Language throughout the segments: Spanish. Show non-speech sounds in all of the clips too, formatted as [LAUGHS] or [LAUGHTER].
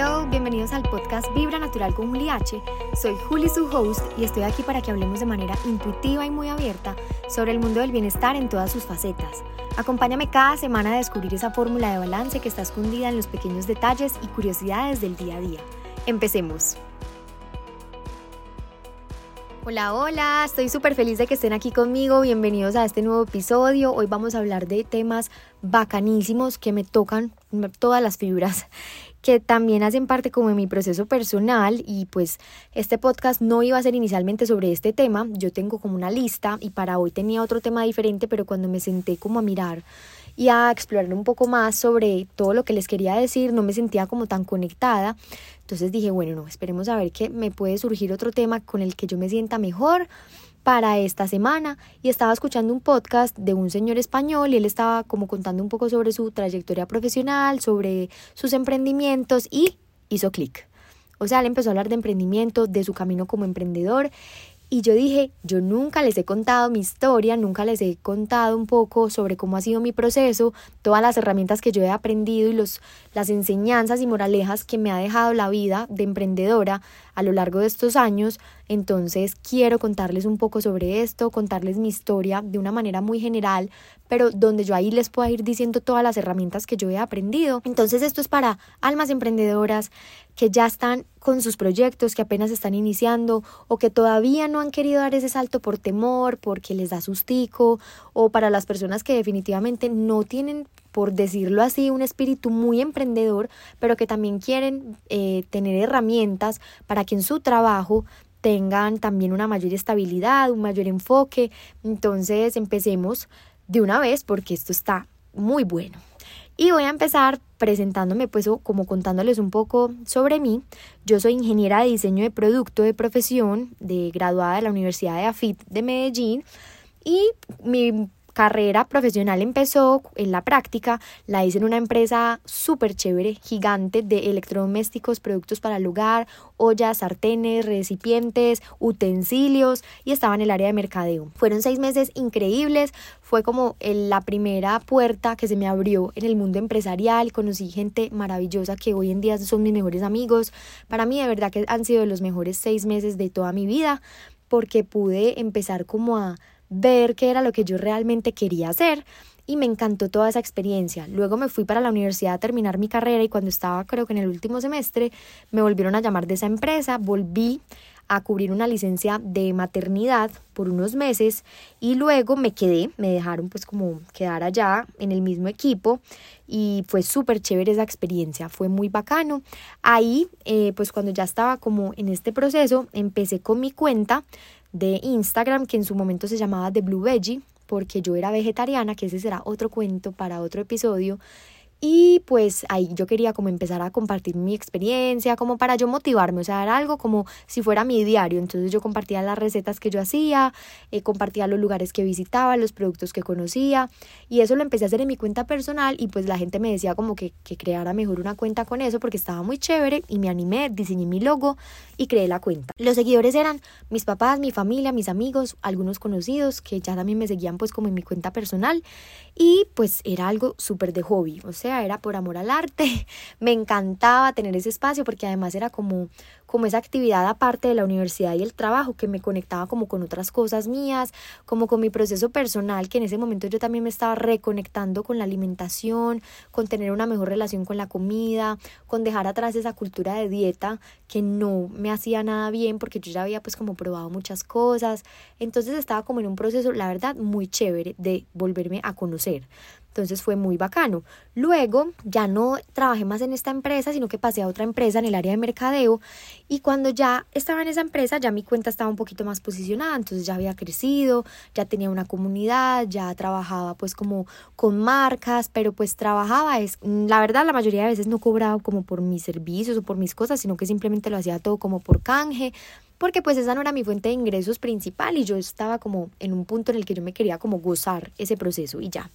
Hello, bienvenidos al podcast Vibra Natural con Juli H. Soy Juli, su host, y estoy aquí para que hablemos de manera intuitiva y muy abierta sobre el mundo del bienestar en todas sus facetas. Acompáñame cada semana a descubrir esa fórmula de balance que está escondida en los pequeños detalles y curiosidades del día a día. Empecemos. Hola, hola, estoy súper feliz de que estén aquí conmigo. Bienvenidos a este nuevo episodio. Hoy vamos a hablar de temas bacanísimos que me tocan todas las fibras que también hacen parte como de mi proceso personal y pues este podcast no iba a ser inicialmente sobre este tema, yo tengo como una lista y para hoy tenía otro tema diferente, pero cuando me senté como a mirar y a explorar un poco más sobre todo lo que les quería decir, no me sentía como tan conectada, entonces dije, bueno, no, esperemos a ver que me puede surgir otro tema con el que yo me sienta mejor para esta semana y estaba escuchando un podcast de un señor español y él estaba como contando un poco sobre su trayectoria profesional, sobre sus emprendimientos y hizo clic. O sea, él empezó a hablar de emprendimiento, de su camino como emprendedor y yo dije, yo nunca les he contado mi historia, nunca les he contado un poco sobre cómo ha sido mi proceso, todas las herramientas que yo he aprendido y los, las enseñanzas y moralejas que me ha dejado la vida de emprendedora a lo largo de estos años. Entonces quiero contarles un poco sobre esto, contarles mi historia de una manera muy general, pero donde yo ahí les pueda ir diciendo todas las herramientas que yo he aprendido. Entonces esto es para almas emprendedoras que ya están con sus proyectos, que apenas están iniciando o que todavía no han querido dar ese salto por temor, porque les da sustico, o para las personas que definitivamente no tienen por decirlo así, un espíritu muy emprendedor, pero que también quieren eh, tener herramientas para que en su trabajo tengan también una mayor estabilidad, un mayor enfoque. Entonces empecemos de una vez porque esto está muy bueno. Y voy a empezar presentándome, pues, como contándoles un poco sobre mí. Yo soy ingeniera de diseño de producto de profesión, de graduada de la Universidad de AFIT de Medellín. Y mi carrera profesional empezó en la práctica, la hice en una empresa súper chévere, gigante de electrodomésticos, productos para el hogar, ollas, sartenes, recipientes, utensilios y estaba en el área de mercadeo. Fueron seis meses increíbles, fue como la primera puerta que se me abrió en el mundo empresarial, conocí gente maravillosa que hoy en día son mis mejores amigos. Para mí de verdad que han sido los mejores seis meses de toda mi vida porque pude empezar como a ver qué era lo que yo realmente quería hacer y me encantó toda esa experiencia. Luego me fui para la universidad a terminar mi carrera y cuando estaba creo que en el último semestre me volvieron a llamar de esa empresa, volví a cubrir una licencia de maternidad por unos meses y luego me quedé, me dejaron pues como quedar allá en el mismo equipo y fue súper chévere esa experiencia, fue muy bacano. Ahí eh, pues cuando ya estaba como en este proceso empecé con mi cuenta de Instagram que en su momento se llamaba The Blue Veggie porque yo era vegetariana, que ese será otro cuento para otro episodio. Y pues ahí yo quería como empezar a compartir mi experiencia, como para yo motivarme, o sea, era algo como si fuera mi diario. Entonces yo compartía las recetas que yo hacía, eh, compartía los lugares que visitaba, los productos que conocía. Y eso lo empecé a hacer en mi cuenta personal y pues la gente me decía como que, que creara mejor una cuenta con eso porque estaba muy chévere y me animé, diseñé mi logo y creé la cuenta. Los seguidores eran mis papás, mi familia, mis amigos, algunos conocidos que ya también me seguían pues como en mi cuenta personal y pues era algo súper de hobby, o sea, era por amor al arte. [LAUGHS] Me encantaba tener ese espacio porque además era como como esa actividad aparte de la universidad y el trabajo que me conectaba como con otras cosas mías, como con mi proceso personal, que en ese momento yo también me estaba reconectando con la alimentación, con tener una mejor relación con la comida, con dejar atrás esa cultura de dieta que no me hacía nada bien porque yo ya había pues como probado muchas cosas. Entonces estaba como en un proceso, la verdad, muy chévere de volverme a conocer. Entonces fue muy bacano. Luego ya no trabajé más en esta empresa, sino que pasé a otra empresa en el área de mercadeo. Y cuando ya estaba en esa empresa, ya mi cuenta estaba un poquito más posicionada, entonces ya había crecido, ya tenía una comunidad, ya trabajaba pues como con marcas, pero pues trabajaba, es, la verdad la mayoría de veces no cobraba como por mis servicios o por mis cosas, sino que simplemente lo hacía todo como por canje porque pues esa no era mi fuente de ingresos principal y yo estaba como en un punto en el que yo me quería como gozar ese proceso y ya.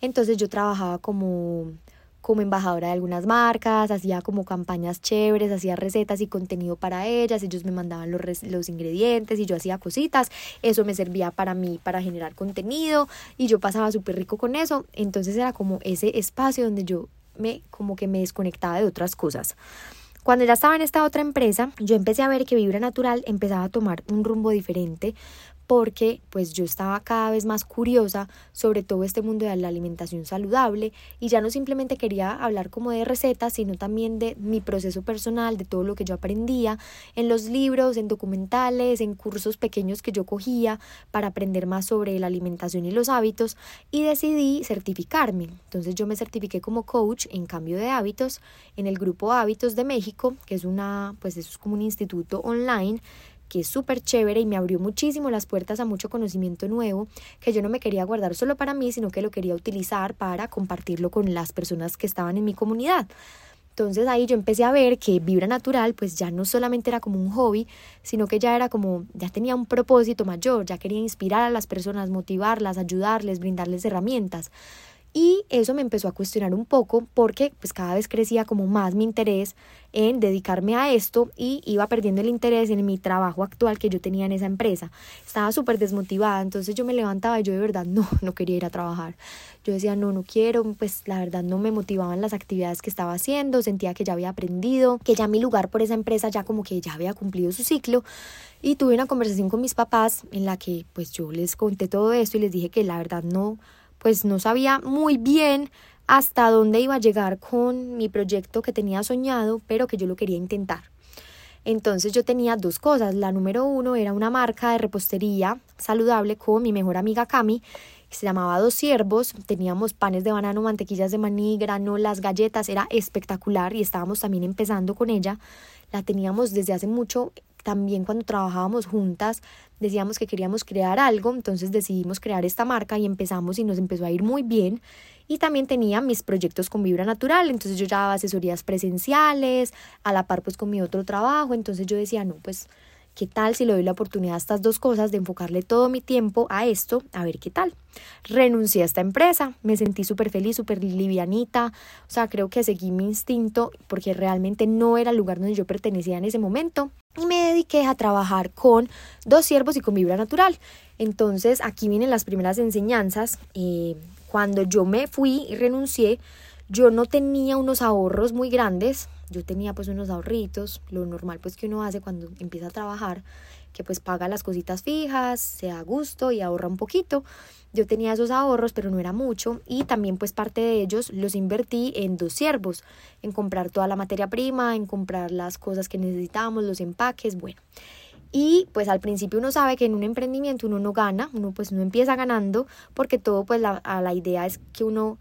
Entonces yo trabajaba como como embajadora de algunas marcas, hacía como campañas chéveres, hacía recetas y contenido para ellas, ellos me mandaban los, los ingredientes y yo hacía cositas, eso me servía para mí, para generar contenido y yo pasaba súper rico con eso, entonces era como ese espacio donde yo me como que me desconectaba de otras cosas. Cuando ya estaba en esta otra empresa, yo empecé a ver que Vibra Natural empezaba a tomar un rumbo diferente porque pues yo estaba cada vez más curiosa sobre todo este mundo de la alimentación saludable y ya no simplemente quería hablar como de recetas, sino también de mi proceso personal, de todo lo que yo aprendía en los libros, en documentales, en cursos pequeños que yo cogía para aprender más sobre la alimentación y los hábitos y decidí certificarme. Entonces yo me certifiqué como coach en cambio de hábitos en el grupo Hábitos de México, que es una pues eso es como un instituto online que es súper chévere y me abrió muchísimo las puertas a mucho conocimiento nuevo que yo no me quería guardar solo para mí, sino que lo quería utilizar para compartirlo con las personas que estaban en mi comunidad. Entonces ahí yo empecé a ver que Vibra Natural pues ya no solamente era como un hobby, sino que ya era como, ya tenía un propósito mayor, ya quería inspirar a las personas, motivarlas, ayudarles, brindarles herramientas. Y eso me empezó a cuestionar un poco porque pues cada vez crecía como más mi interés en dedicarme a esto y iba perdiendo el interés en mi trabajo actual que yo tenía en esa empresa. Estaba súper desmotivada, entonces yo me levantaba y yo de verdad no, no quería ir a trabajar. Yo decía, no, no quiero, pues la verdad no me motivaban las actividades que estaba haciendo, sentía que ya había aprendido, que ya mi lugar por esa empresa ya como que ya había cumplido su ciclo. Y tuve una conversación con mis papás en la que pues yo les conté todo esto y les dije que la verdad no pues no sabía muy bien hasta dónde iba a llegar con mi proyecto que tenía soñado, pero que yo lo quería intentar. Entonces yo tenía dos cosas. La número uno era una marca de repostería saludable con mi mejor amiga Cami, que se llamaba Dos Ciervos. Teníamos panes de banano, mantequillas de maní, granolas, galletas. Era espectacular y estábamos también empezando con ella. La teníamos desde hace mucho también cuando trabajábamos juntas decíamos que queríamos crear algo, entonces decidimos crear esta marca y empezamos y nos empezó a ir muy bien. Y también tenía mis proyectos con Vibra Natural, entonces yo ya daba asesorías presenciales, a la par pues con mi otro trabajo, entonces yo decía, no, pues ¿Qué tal si le doy la oportunidad a estas dos cosas de enfocarle todo mi tiempo a esto? A ver qué tal. Renuncié a esta empresa, me sentí súper feliz, súper livianita, o sea, creo que seguí mi instinto porque realmente no era el lugar donde yo pertenecía en ese momento y me dediqué a trabajar con dos siervos y con Vibra Natural. Entonces aquí vienen las primeras enseñanzas. Eh, cuando yo me fui y renuncié, yo no tenía unos ahorros muy grandes, yo tenía pues unos ahorritos, lo normal pues que uno hace cuando empieza a trabajar, que pues paga las cositas fijas, se da gusto y ahorra un poquito. Yo tenía esos ahorros, pero no era mucho y también pues parte de ellos los invertí en dos siervos, en comprar toda la materia prima, en comprar las cosas que necesitábamos, los empaques, bueno. Y pues al principio uno sabe que en un emprendimiento uno no gana, uno pues no empieza ganando porque todo pues la, la idea es que uno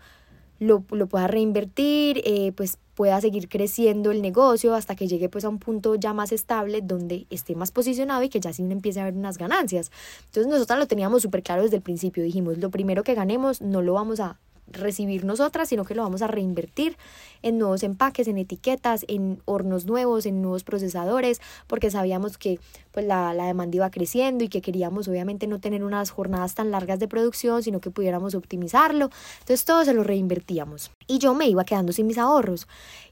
lo, lo pueda reinvertir, eh, pues pueda seguir creciendo el negocio hasta que llegue pues a un punto ya más estable donde esté más posicionado y que ya sí empiece a haber unas ganancias. Entonces nosotros lo teníamos súper claro desde el principio, dijimos, lo primero que ganemos no lo vamos a recibir nosotras, sino que lo vamos a reinvertir en nuevos empaques, en etiquetas, en hornos nuevos, en nuevos procesadores, porque sabíamos que pues la, la demanda iba creciendo y que queríamos obviamente no tener unas jornadas tan largas de producción, sino que pudiéramos optimizarlo. Entonces todo se lo reinvertíamos. Y yo me iba quedando sin mis ahorros.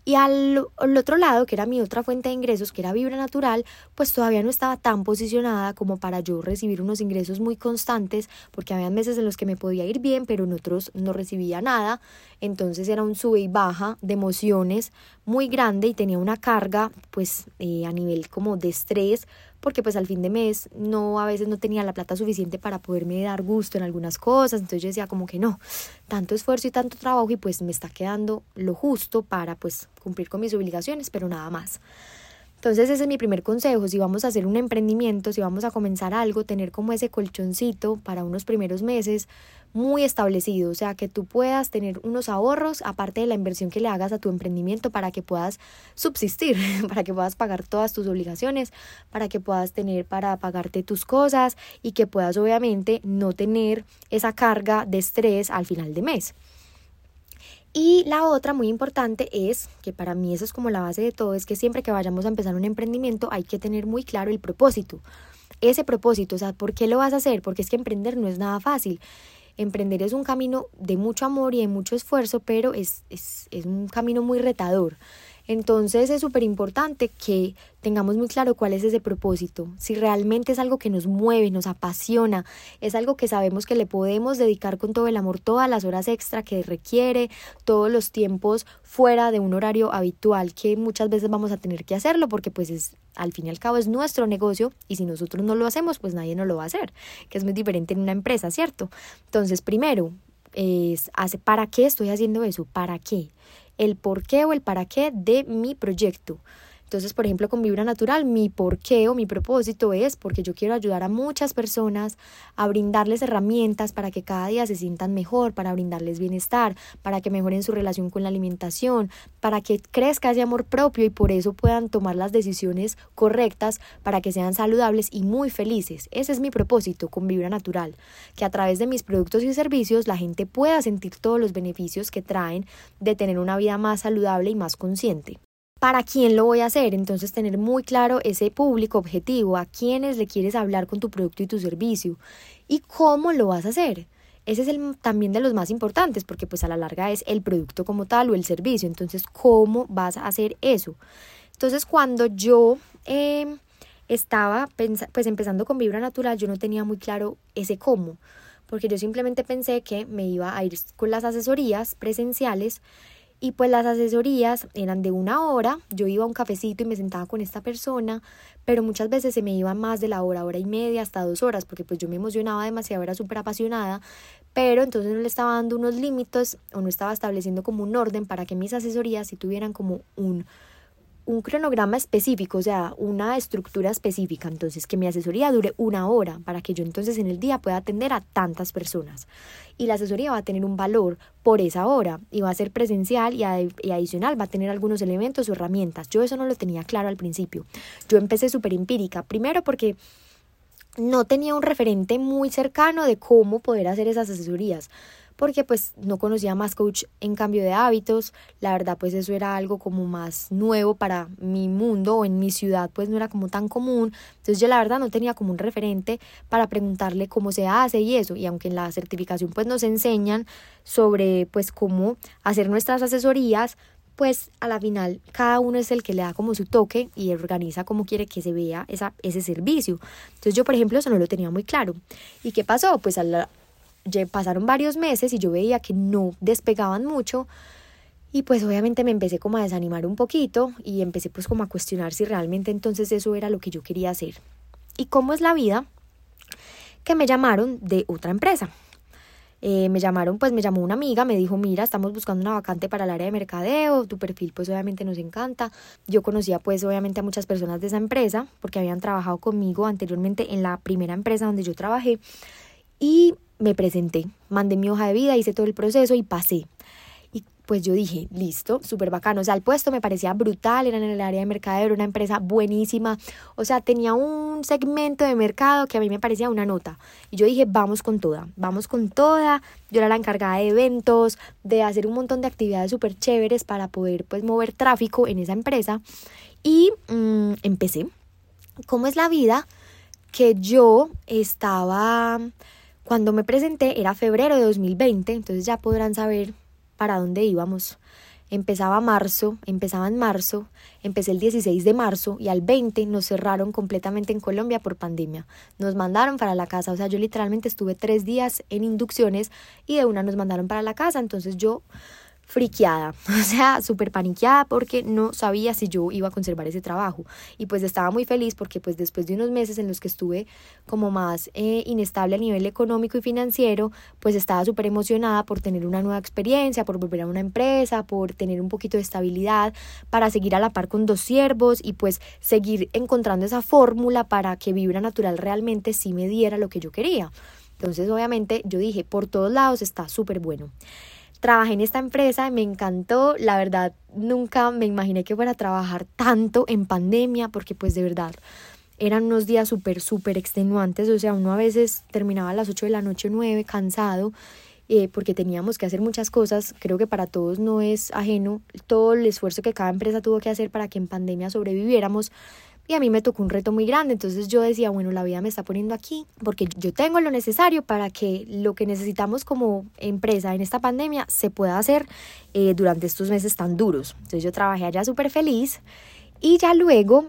Y al, otro lado, que era mi otra fuente de ingresos, que era Vibra Natural, pues todavía no estaba tan posicionada como para yo recibir unos ingresos muy constantes, porque había meses en los que me podía ir bien, pero en otros no recibía nada. Entonces era un sube y baja de emociones muy grande y tenía una carga pues eh, a nivel como de estrés porque pues al fin de mes no a veces no tenía la plata suficiente para poderme dar gusto en algunas cosas, entonces yo decía como que no, tanto esfuerzo y tanto trabajo y pues me está quedando lo justo para pues cumplir con mis obligaciones, pero nada más. Entonces ese es mi primer consejo, si vamos a hacer un emprendimiento, si vamos a comenzar algo, tener como ese colchoncito para unos primeros meses muy establecido, o sea, que tú puedas tener unos ahorros aparte de la inversión que le hagas a tu emprendimiento para que puedas subsistir, [LAUGHS] para que puedas pagar todas tus obligaciones, para que puedas tener para pagarte tus cosas y que puedas obviamente no tener esa carga de estrés al final de mes. Y la otra muy importante es, que para mí eso es como la base de todo, es que siempre que vayamos a empezar un emprendimiento hay que tener muy claro el propósito. Ese propósito, o sea, ¿por qué lo vas a hacer? Porque es que emprender no es nada fácil. Emprender es un camino de mucho amor y de mucho esfuerzo, pero es, es, es un camino muy retador. Entonces es súper importante que tengamos muy claro cuál es ese propósito, si realmente es algo que nos mueve, nos apasiona, es algo que sabemos que le podemos dedicar con todo el amor todas las horas extra que requiere, todos los tiempos fuera de un horario habitual que muchas veces vamos a tener que hacerlo porque pues es al fin y al cabo es nuestro negocio y si nosotros no lo hacemos pues nadie nos lo va a hacer, que es muy diferente en una empresa, ¿cierto? Entonces primero es hace para qué estoy haciendo eso, para qué el por qué o el para qué de mi proyecto. Entonces, por ejemplo, con Vibra Natural, mi porqué o mi propósito es porque yo quiero ayudar a muchas personas a brindarles herramientas para que cada día se sientan mejor, para brindarles bienestar, para que mejoren su relación con la alimentación, para que crezca ese amor propio y por eso puedan tomar las decisiones correctas para que sean saludables y muy felices. Ese es mi propósito con Vibra Natural, que a través de mis productos y servicios la gente pueda sentir todos los beneficios que traen de tener una vida más saludable y más consciente para quién lo voy a hacer. Entonces tener muy claro ese público objetivo, a quiénes le quieres hablar con tu producto y tu servicio y cómo lo vas a hacer. Ese es el, también de los más importantes porque pues a la larga es el producto como tal o el servicio. Entonces, ¿cómo vas a hacer eso? Entonces, cuando yo em, estaba pues empezando con Vibra Natural, yo no tenía muy claro ese cómo, porque yo simplemente pensé que me iba a ir con las asesorías presenciales y pues las asesorías eran de una hora, yo iba a un cafecito y me sentaba con esta persona, pero muchas veces se me iba más de la hora, hora y media, hasta dos horas, porque pues yo me emocionaba demasiado, era súper apasionada, pero entonces no le estaba dando unos límites o no estaba estableciendo como un orden para que mis asesorías sí tuvieran como un un cronograma específico, o sea, una estructura específica. Entonces, que mi asesoría dure una hora para que yo entonces en el día pueda atender a tantas personas. Y la asesoría va a tener un valor por esa hora y va a ser presencial y, adicional, va a tener algunos elementos o herramientas. Yo eso no lo tenía claro al principio. Yo empecé súper empírica, primero porque no tenía un referente muy cercano de cómo poder hacer esas asesorías porque pues no conocía más coach en cambio de hábitos, la verdad pues eso era algo como más nuevo para mi mundo o en mi ciudad pues no era como tan común, entonces yo la verdad no tenía como un referente para preguntarle cómo se hace y eso, y aunque en la certificación pues nos enseñan sobre pues cómo hacer nuestras asesorías, pues a la final cada uno es el que le da como su toque y organiza como quiere que se vea esa, ese servicio. Entonces yo, por ejemplo, eso no lo tenía muy claro. ¿Y qué pasó? Pues a la, pasaron varios meses y yo veía que no despegaban mucho y pues obviamente me empecé como a desanimar un poquito y empecé pues como a cuestionar si realmente entonces eso era lo que yo quería hacer. ¿Y cómo es la vida? Que me llamaron de otra empresa. Eh, me llamaron, pues me llamó una amiga, me dijo, mira, estamos buscando una vacante para el área de mercadeo, tu perfil pues obviamente nos encanta. Yo conocía pues obviamente a muchas personas de esa empresa porque habían trabajado conmigo anteriormente en la primera empresa donde yo trabajé y me presenté, mandé mi hoja de vida, hice todo el proceso y pasé. Y pues yo dije, listo, súper bacano. O sea, el puesto me parecía brutal, era en el área de mercado, era una empresa buenísima. O sea, tenía un segmento de mercado que a mí me parecía una nota. Y yo dije, vamos con toda, vamos con toda. Yo era la encargada de eventos, de hacer un montón de actividades súper chéveres para poder pues mover tráfico en esa empresa. Y mm, empecé. ¿Cómo es la vida? Que yo estaba cuando me presenté era febrero de 2020, entonces ya podrán saber para dónde íbamos. Empezaba marzo, empezaba en marzo, empecé el 16 de marzo y al 20 nos cerraron completamente en Colombia por pandemia. Nos mandaron para la casa, o sea, yo literalmente estuve tres días en inducciones y de una nos mandaron para la casa, entonces yo friqueada, [LAUGHS] o sea, súper paniqueada porque no sabía si yo iba a conservar ese trabajo. Y pues estaba muy feliz porque pues después de unos meses en los que estuve como más eh, inestable a nivel económico y financiero, pues estaba súper emocionada por tener una nueva experiencia, por volver a una empresa, por tener un poquito de estabilidad, para seguir a la par con dos siervos y pues seguir encontrando esa fórmula para que Vibra Natural realmente sí me diera lo que yo quería. Entonces obviamente yo dije, por todos lados está súper bueno. Trabajé en esta empresa, me encantó, la verdad nunca me imaginé que fuera a trabajar tanto en pandemia, porque pues de verdad eran unos días súper, súper extenuantes, o sea, uno a veces terminaba a las 8 de la noche, 9, cansado, eh, porque teníamos que hacer muchas cosas, creo que para todos no es ajeno todo el esfuerzo que cada empresa tuvo que hacer para que en pandemia sobreviviéramos, y a mí me tocó un reto muy grande, entonces yo decía, bueno, la vida me está poniendo aquí porque yo tengo lo necesario para que lo que necesitamos como empresa en esta pandemia se pueda hacer eh, durante estos meses tan duros. Entonces yo trabajé allá súper feliz y ya luego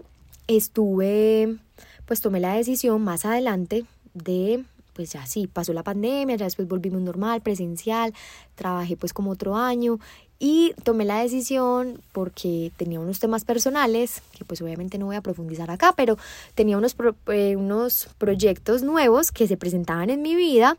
estuve, pues tomé la decisión más adelante de pues ya sí, pasó la pandemia, ya después volvimos normal, presencial, trabajé pues como otro año y tomé la decisión porque tenía unos temas personales, que pues obviamente no voy a profundizar acá, pero tenía unos, eh, unos proyectos nuevos que se presentaban en mi vida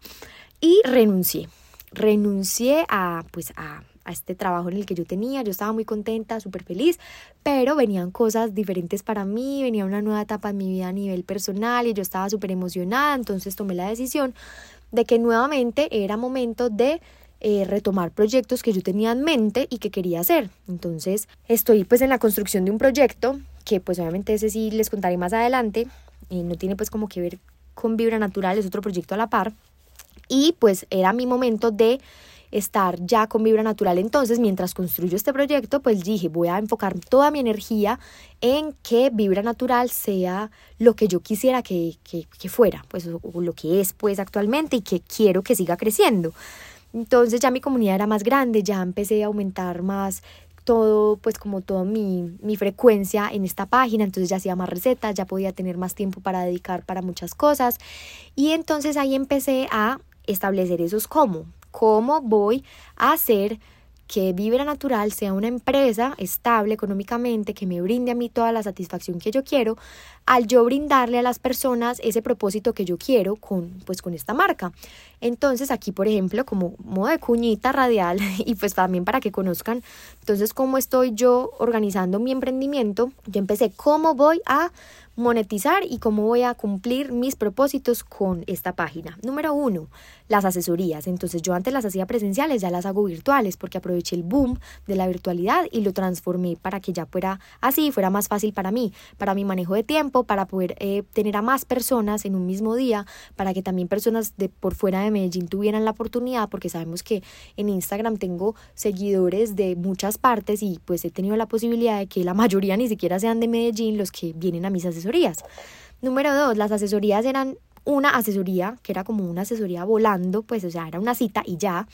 y renuncié. Renuncié a, pues, a, a este trabajo en el que yo tenía, yo estaba muy contenta, súper feliz, pero venían cosas diferentes para mí, venía una nueva etapa en mi vida a nivel personal y yo estaba súper emocionada, entonces tomé la decisión de que nuevamente era momento de eh, retomar proyectos que yo tenía en mente y que quería hacer. Entonces estoy pues en la construcción de un proyecto que pues obviamente ese sí les contaré más adelante. y no tiene pues como que ver con Vibra Natural, es otro proyecto a la par. Y pues era mi momento de estar ya con Vibra Natural. Entonces, mientras construyo este proyecto, pues dije, voy a enfocar toda mi energía en que Vibra Natural sea lo que yo quisiera que, que, fuera, pues lo que es pues actualmente y que quiero que siga creciendo. Entonces ya mi comunidad era más grande, ya empecé a aumentar más todo, pues como toda mi, mi frecuencia en esta página, entonces ya hacía más recetas, ya podía tener más tiempo para dedicar para muchas cosas. Y entonces ahí empecé a establecer esos cómo, cómo voy a hacer que Vibra Natural sea una empresa estable económicamente, que me brinde a mí toda la satisfacción que yo quiero, al yo brindarle a las personas ese propósito que yo quiero con, pues, con esta marca. Entonces aquí, por ejemplo, como modo de cuñita radial [LAUGHS] y pues también para que conozcan, entonces cómo estoy yo organizando mi emprendimiento, yo empecé cómo voy a monetizar y cómo voy a cumplir mis propósitos con esta página. Número uno, las asesorías. Entonces yo antes las hacía presenciales, ya las hago virtuales porque aproveché el boom de la virtualidad y lo transformé para que ya fuera así, fuera más fácil para mí, para mi manejo de tiempo, para poder eh, tener a más personas en un mismo día, para que también personas de por fuera de Medellín tuvieran la oportunidad, porque sabemos que en Instagram tengo seguidores de muchas partes y pues he tenido la posibilidad de que la [LAUGHS] mayoría ni siquiera sean de Medellín los que vienen a mis asesorías. Número dos, las asesorías eran una asesoría, que era como una asesoría volando, pues o sea, era una cita y ya,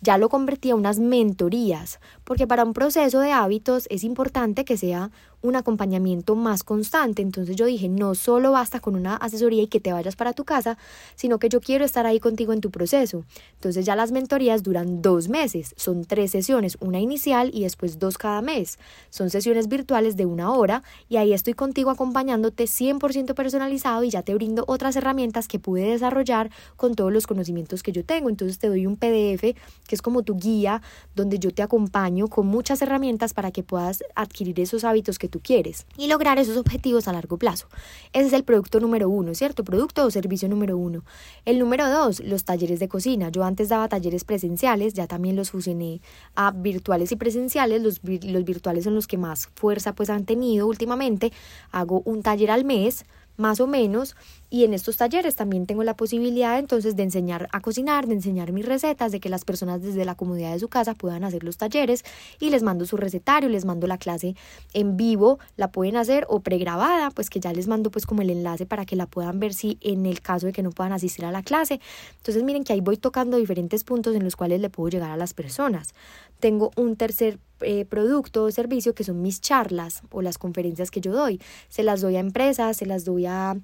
ya lo convertí a unas mentorías, porque para un proceso de hábitos es importante que sea un acompañamiento más constante. Entonces yo dije, no solo basta con una asesoría y que te vayas para tu casa, sino que yo quiero estar ahí contigo en tu proceso. Entonces ya las mentorías duran dos meses, son tres sesiones, una inicial y después dos cada mes. Son sesiones virtuales de una hora y ahí estoy contigo acompañándote 100% personalizado y ya te brindo otras herramientas que pude desarrollar con todos los conocimientos que yo tengo. Entonces te doy un PDF que es como tu guía donde yo te acompaño con muchas herramientas para que puedas adquirir esos hábitos que tú quieres y lograr esos objetivos a largo plazo. Ese es el producto número uno, ¿cierto? Producto o servicio número uno. El número dos, los talleres de cocina. Yo antes daba talleres presenciales, ya también los fusioné a virtuales y presenciales. Los, los virtuales son los que más fuerza pues han tenido últimamente. Hago un taller al mes más o menos. Y en estos talleres también tengo la posibilidad entonces de enseñar a cocinar, de enseñar mis recetas, de que las personas desde la comodidad de su casa puedan hacer los talleres y les mando su recetario, les mando la clase en vivo, la pueden hacer o pregrabada, pues que ya les mando pues como el enlace para que la puedan ver si en el caso de que no puedan asistir a la clase. Entonces miren que ahí voy tocando diferentes puntos en los cuales le puedo llegar a las personas. Tengo un tercer eh, producto o servicio que son mis charlas o las conferencias que yo doy. Se las doy a empresas, se las doy a,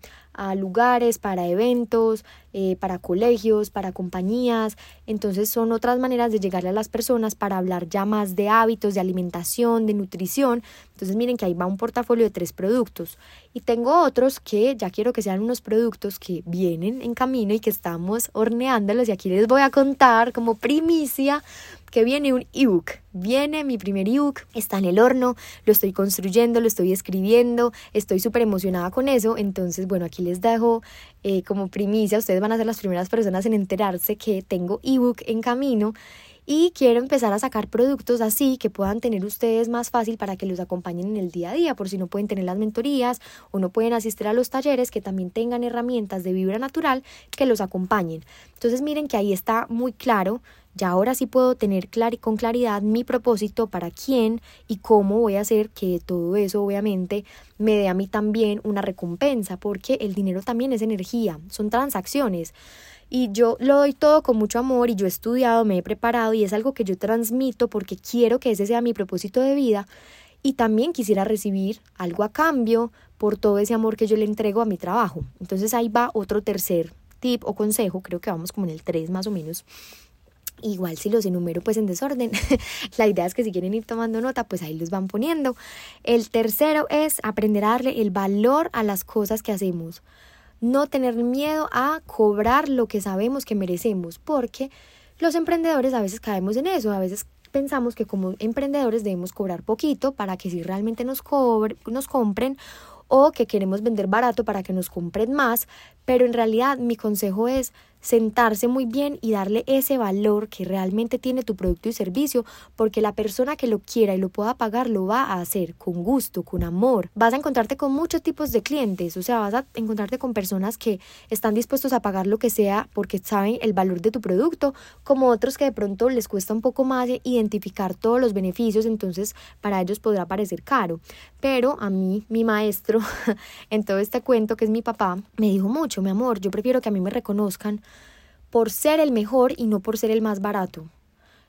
lugares, para eventos, eh, para colegios, para compañías. Entonces son otras maneras de llegarle a las personas para hablar ya más de hábitos, de alimentación, de nutrición. Entonces miren que ahí va un portafolio de tres productos. Y tengo otros que ya quiero que sean unos productos que vienen en camino y que estamos horneándolos. Y aquí les voy a contar como primicia viene un ebook. Viene mi primer ebook, está en el horno, lo estoy construyendo, lo estoy escribiendo, estoy súper emocionada con eso. Entonces, bueno, aquí les dejo eh, como primicia, ustedes van a ser las primeras personas en enterarse que tengo ebook en camino y quiero empezar a sacar productos así que puedan tener ustedes más fácil para que los acompañen en el día a día, por si no pueden tener las mentorías o no pueden asistir a los talleres, que también tengan herramientas de vibra natural que los acompañen. Entonces miren que ahí está muy claro ya ahora sí puedo tener con claridad mi propósito para quién y cómo voy a hacer que todo eso obviamente me dé a mí también una recompensa, porque el dinero también es energía, son transacciones. Y yo lo doy todo con mucho amor y yo he estudiado, me he preparado y es algo que yo transmito porque quiero que ese sea mi propósito de vida y también quisiera recibir algo a cambio por todo ese amor que yo le entrego a mi trabajo. Entonces ahí va otro tercer tip o consejo, creo que vamos como en el 3 más o menos. Igual si los enumero pues en desorden, [LAUGHS] la idea es que si quieren ir tomando nota pues ahí los van poniendo. El tercero es aprender a darle el valor a las cosas que hacemos. No tener miedo a cobrar lo que sabemos que merecemos, porque los emprendedores a veces caemos en eso, a veces pensamos que como emprendedores debemos cobrar poquito para que si realmente nos, cobre, nos compren o que queremos vender barato para que nos compren más, pero en realidad mi consejo es sentarse muy bien y darle ese valor que realmente tiene tu producto y servicio, porque la persona que lo quiera y lo pueda pagar lo va a hacer con gusto, con amor. Vas a encontrarte con muchos tipos de clientes, o sea, vas a encontrarte con personas que están dispuestos a pagar lo que sea porque saben el valor de tu producto, como otros que de pronto les cuesta un poco más identificar todos los beneficios, entonces para ellos podrá parecer caro. Pero a mí, mi maestro, [LAUGHS] en todo este cuento que es mi papá, me dijo mucho, mi amor, yo prefiero que a mí me reconozcan por ser el mejor y no por ser el más barato.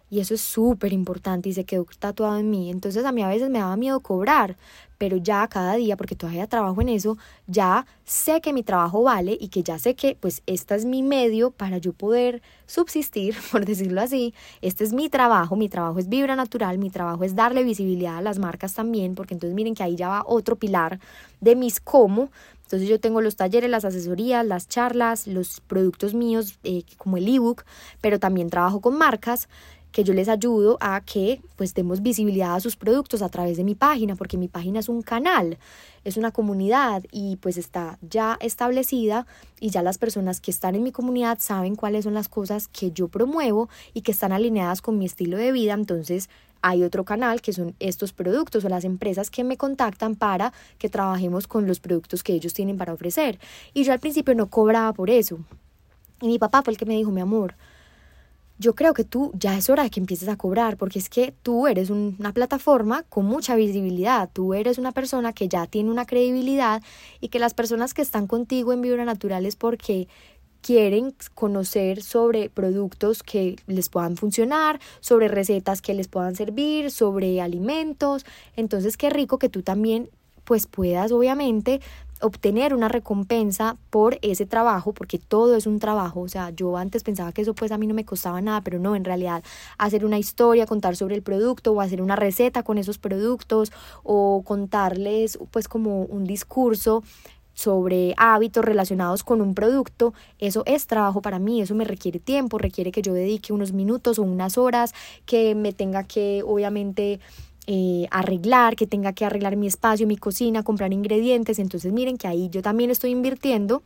Y eso es súper importante y se quedó tatuado en mí. Entonces a mí a veces me daba miedo cobrar, pero ya cada día, porque todavía trabajo en eso, ya sé que mi trabajo vale y que ya sé que pues esta es mi medio para yo poder subsistir, [LAUGHS] por decirlo así. Este es mi trabajo, mi trabajo es Vibra Natural, mi trabajo es darle visibilidad a las marcas también, porque entonces miren que ahí ya va otro pilar de mis cómo, entonces yo tengo los talleres, las asesorías, las charlas, los productos míos eh, como el ebook, pero también trabajo con marcas que yo les ayudo a que pues demos visibilidad a sus productos a través de mi página, porque mi página es un canal, es una comunidad y pues está ya establecida y ya las personas que están en mi comunidad saben cuáles son las cosas que yo promuevo y que están alineadas con mi estilo de vida, entonces hay otro canal que son estos productos o las empresas que me contactan para que trabajemos con los productos que ellos tienen para ofrecer. Y yo al principio no cobraba por eso. Y mi papá fue el que me dijo, mi amor, yo creo que tú ya es hora de que empieces a cobrar, porque es que tú eres una plataforma con mucha visibilidad, tú eres una persona que ya tiene una credibilidad y que las personas que están contigo en Vibra Natural es porque quieren conocer sobre productos que les puedan funcionar, sobre recetas que les puedan servir, sobre alimentos. Entonces, qué rico que tú también pues puedas obviamente obtener una recompensa por ese trabajo, porque todo es un trabajo, o sea, yo antes pensaba que eso pues a mí no me costaba nada, pero no, en realidad hacer una historia, contar sobre el producto o hacer una receta con esos productos o contarles pues como un discurso sobre hábitos relacionados con un producto, eso es trabajo para mí, eso me requiere tiempo, requiere que yo dedique unos minutos o unas horas, que me tenga que obviamente eh, arreglar, que tenga que arreglar mi espacio, mi cocina, comprar ingredientes, entonces miren que ahí yo también estoy invirtiendo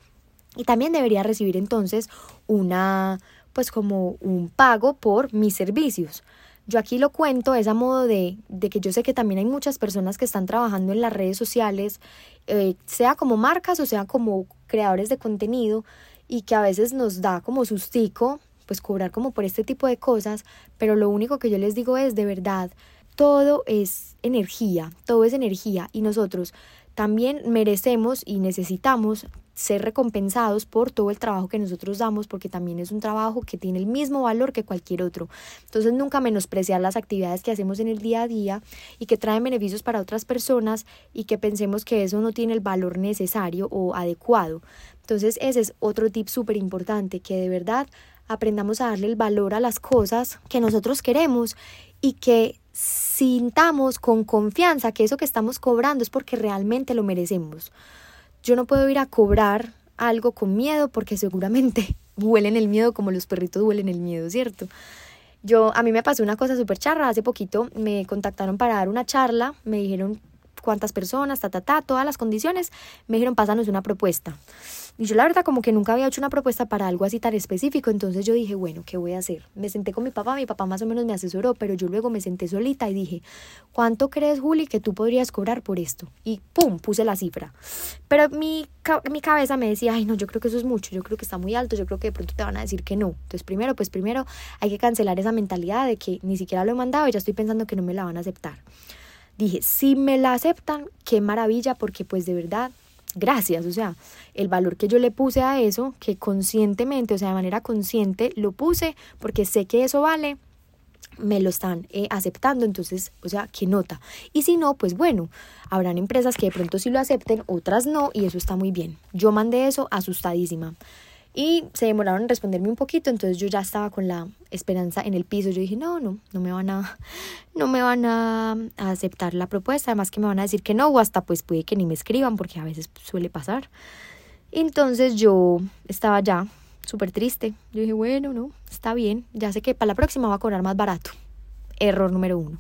y también debería recibir entonces una pues como un pago por mis servicios. Yo aquí lo cuento es a modo de, de, que yo sé que también hay muchas personas que están trabajando en las redes sociales, eh, sea como marcas o sea como creadores de contenido, y que a veces nos da como sustico, pues cobrar como por este tipo de cosas, pero lo único que yo les digo es de verdad, todo es energía, todo es energía, y nosotros también merecemos y necesitamos ser recompensados por todo el trabajo que nosotros damos, porque también es un trabajo que tiene el mismo valor que cualquier otro. Entonces nunca menospreciar las actividades que hacemos en el día a día y que traen beneficios para otras personas y que pensemos que eso no tiene el valor necesario o adecuado. Entonces ese es otro tip súper importante, que de verdad aprendamos a darle el valor a las cosas que nosotros queremos y que sintamos con confianza que eso que estamos cobrando es porque realmente lo merecemos. Yo no puedo ir a cobrar algo con miedo porque seguramente [LAUGHS] huelen el miedo como los perritos huelen el miedo, ¿cierto? Yo, a mí me pasó una cosa súper charra, hace poquito me contactaron para dar una charla, me dijeron cuántas personas, ta, ta, ta, todas las condiciones, me dijeron, pásanos una propuesta. Y yo la verdad como que nunca había hecho una propuesta para algo así tan específico, entonces yo dije, bueno, ¿qué voy a hacer? Me senté con mi papá, mi papá más o menos me asesoró, pero yo luego me senté solita y dije, ¿cuánto crees, Juli, que tú podrías cobrar por esto? Y pum, puse la cifra. Pero mi, mi cabeza me decía, ay, no, yo creo que eso es mucho, yo creo que está muy alto, yo creo que de pronto te van a decir que no. Entonces, primero, pues primero hay que cancelar esa mentalidad de que ni siquiera lo he mandado y ya estoy pensando que no me la van a aceptar. Dije, si me la aceptan, qué maravilla, porque pues de verdad gracias, o sea, el valor que yo le puse a eso, que conscientemente, o sea, de manera consciente, lo puse porque sé que eso vale, me lo están eh, aceptando, entonces, o sea, qué nota. Y si no, pues bueno, habrán empresas que de pronto sí lo acepten, otras no, y eso está muy bien. Yo mandé eso asustadísima. Y se demoraron en responderme un poquito, entonces yo ya estaba con la esperanza en el piso. Yo dije, no, no, no me van a, [LAUGHS] no me van a, aceptar la propuesta, además que me van a decir que no, o hasta pues puede que ni me escriban, porque a veces suele pasar. Entonces yo estaba ya súper triste. Yo dije, bueno, no, está bien, ya sé que para la próxima va a cobrar más barato. Error número uno.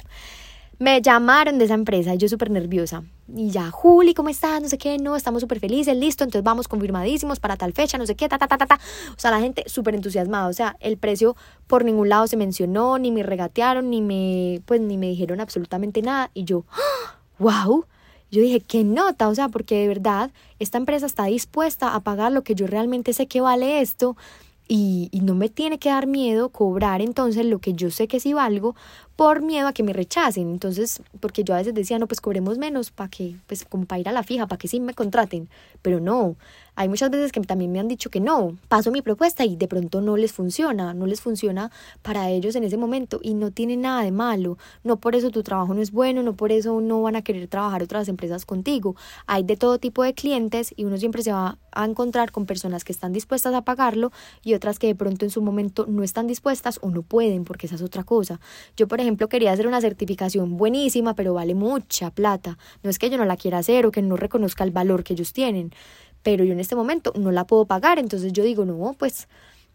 Me llamaron de esa empresa y yo súper nerviosa. Y ya, Juli, ¿cómo estás? No sé qué, no, estamos súper felices, listo, entonces vamos confirmadísimos para tal fecha, no sé qué, ta, ta, ta, ta, ta. O sea, la gente súper entusiasmada, o sea, el precio por ningún lado se mencionó, ni me regatearon, ni me, pues, ni me dijeron absolutamente nada. Y yo, [GASPS] wow, yo dije, qué nota, o sea, porque de verdad esta empresa está dispuesta a pagar lo que yo realmente sé que vale esto y, y, no me tiene que dar miedo cobrar entonces lo que yo sé que sí valgo por miedo a que me rechacen. Entonces, porque yo a veces decía, no, pues cobremos menos para que, pues como para ir a la fija, para que sí me contraten. Pero no, hay muchas veces que también me han dicho que no, paso mi propuesta y de pronto no les funciona, no les funciona para ellos en ese momento y no tiene nada de malo. No por eso tu trabajo no es bueno, no por eso no van a querer trabajar otras empresas contigo. Hay de todo tipo de clientes y uno siempre se va a encontrar con personas que están dispuestas a pagarlo y otras que de pronto en su momento no están dispuestas o no pueden, porque esa es otra cosa. Yo, por ejemplo, ejemplo, quería hacer una certificación buenísima, pero vale mucha plata. No es que yo no la quiera hacer o que no reconozca el valor que ellos tienen, pero yo en este momento no la puedo pagar. Entonces yo digo, no, pues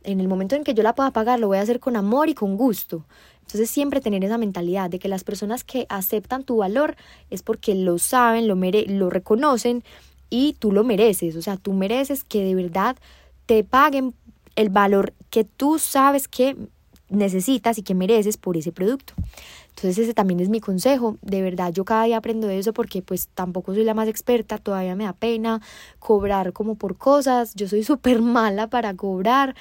en el momento en que yo la pueda pagar, lo voy a hacer con amor y con gusto. Entonces siempre tener esa mentalidad de que las personas que aceptan tu valor es porque lo saben, lo, mere lo reconocen y tú lo mereces. O sea, tú mereces que de verdad te paguen el valor que tú sabes que necesitas y que mereces por ese producto. Entonces ese también es mi consejo. De verdad, yo cada día aprendo de eso porque pues tampoco soy la más experta, todavía me da pena cobrar como por cosas. Yo soy [LAUGHS] súper mala para cobrar.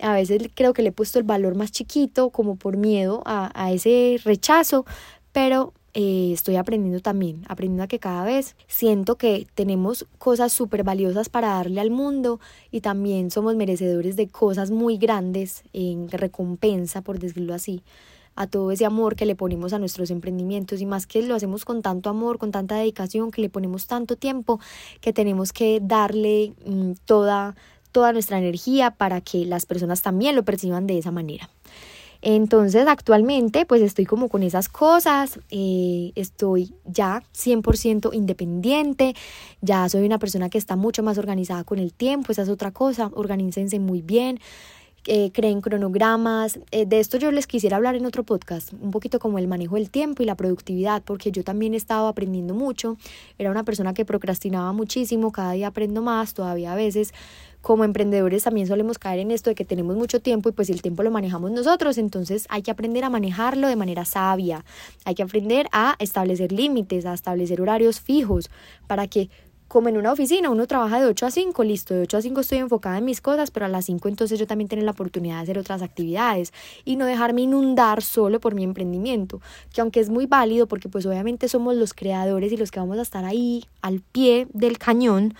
A veces creo que le he puesto el valor más chiquito como por miedo a, a ese rechazo, pero eh, estoy aprendiendo también, aprendiendo a que cada vez siento que tenemos cosas súper valiosas para darle al mundo y también somos merecedores de cosas muy grandes en recompensa, por decirlo así a todo ese amor que le ponemos a nuestros emprendimientos y más que lo hacemos con tanto amor, con tanta dedicación, que le ponemos tanto tiempo, que tenemos que darle mm, toda, toda nuestra energía para que las personas también lo perciban de esa manera. Entonces actualmente pues estoy como con esas cosas, eh, estoy ya 100% independiente, ya soy una persona que está mucho más organizada con el tiempo, esa es otra cosa, organícense muy bien. Eh, creen cronogramas. Eh, de esto yo les quisiera hablar en otro podcast, un poquito como el manejo del tiempo y la productividad, porque yo también he estado aprendiendo mucho. Era una persona que procrastinaba muchísimo, cada día aprendo más, todavía a veces como emprendedores también solemos caer en esto de que tenemos mucho tiempo y pues el tiempo lo manejamos nosotros, entonces hay que aprender a manejarlo de manera sabia, hay que aprender a establecer límites, a establecer horarios fijos para que como en una oficina, uno trabaja de 8 a 5, listo, de 8 a 5 estoy enfocada en mis cosas, pero a las 5 entonces yo también tengo la oportunidad de hacer otras actividades y no dejarme inundar solo por mi emprendimiento, que aunque es muy válido porque pues obviamente somos los creadores y los que vamos a estar ahí al pie del cañón,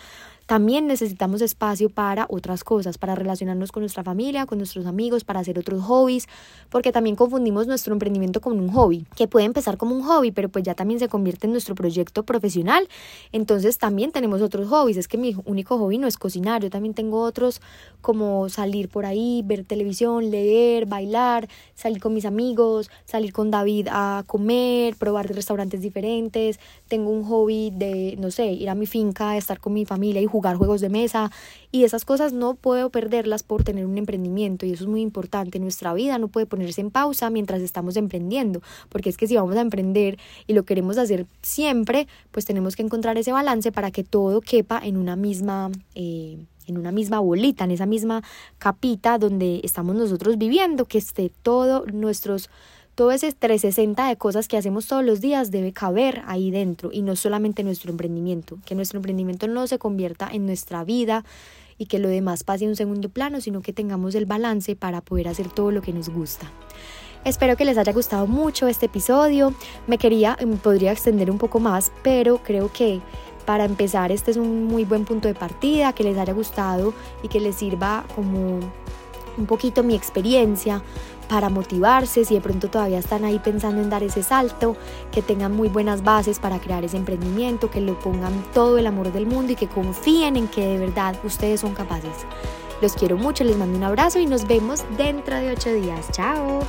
también necesitamos espacio para otras cosas, para relacionarnos con nuestra familia, con nuestros amigos, para hacer otros hobbies, porque también confundimos nuestro emprendimiento con un hobby, que puede empezar como un hobby, pero pues ya también se convierte en nuestro proyecto profesional. Entonces también tenemos otros hobbies. Es que mi único hobby no es cocinar, yo también tengo otros como salir por ahí, ver televisión, leer, bailar, salir con mis amigos, salir con David a comer, probar restaurantes diferentes. Tengo un hobby de, no sé, ir a mi finca, estar con mi familia y jugar juegos de mesa y esas cosas no puedo perderlas por tener un emprendimiento y eso es muy importante. Nuestra vida no puede ponerse en pausa mientras estamos emprendiendo, porque es que si vamos a emprender y lo queremos hacer siempre, pues tenemos que encontrar ese balance para que todo quepa en una misma... Eh, en una misma bolita, en esa misma capita donde estamos nosotros viviendo, que esté todo nuestros todo ese 360 de cosas que hacemos todos los días debe caber ahí dentro y no solamente nuestro emprendimiento, que nuestro emprendimiento no se convierta en nuestra vida y que lo demás pase en un segundo plano, sino que tengamos el balance para poder hacer todo lo que nos gusta. Espero que les haya gustado mucho este episodio. Me quería, me podría extender un poco más, pero creo que para empezar este es un muy buen punto de partida, que les haya gustado y que les sirva como un poquito mi experiencia para motivarse, si de pronto todavía están ahí pensando en dar ese salto, que tengan muy buenas bases para crear ese emprendimiento, que lo pongan todo el amor del mundo y que confíen en que de verdad ustedes son capaces. Los quiero mucho, les mando un abrazo y nos vemos dentro de ocho días. Chao.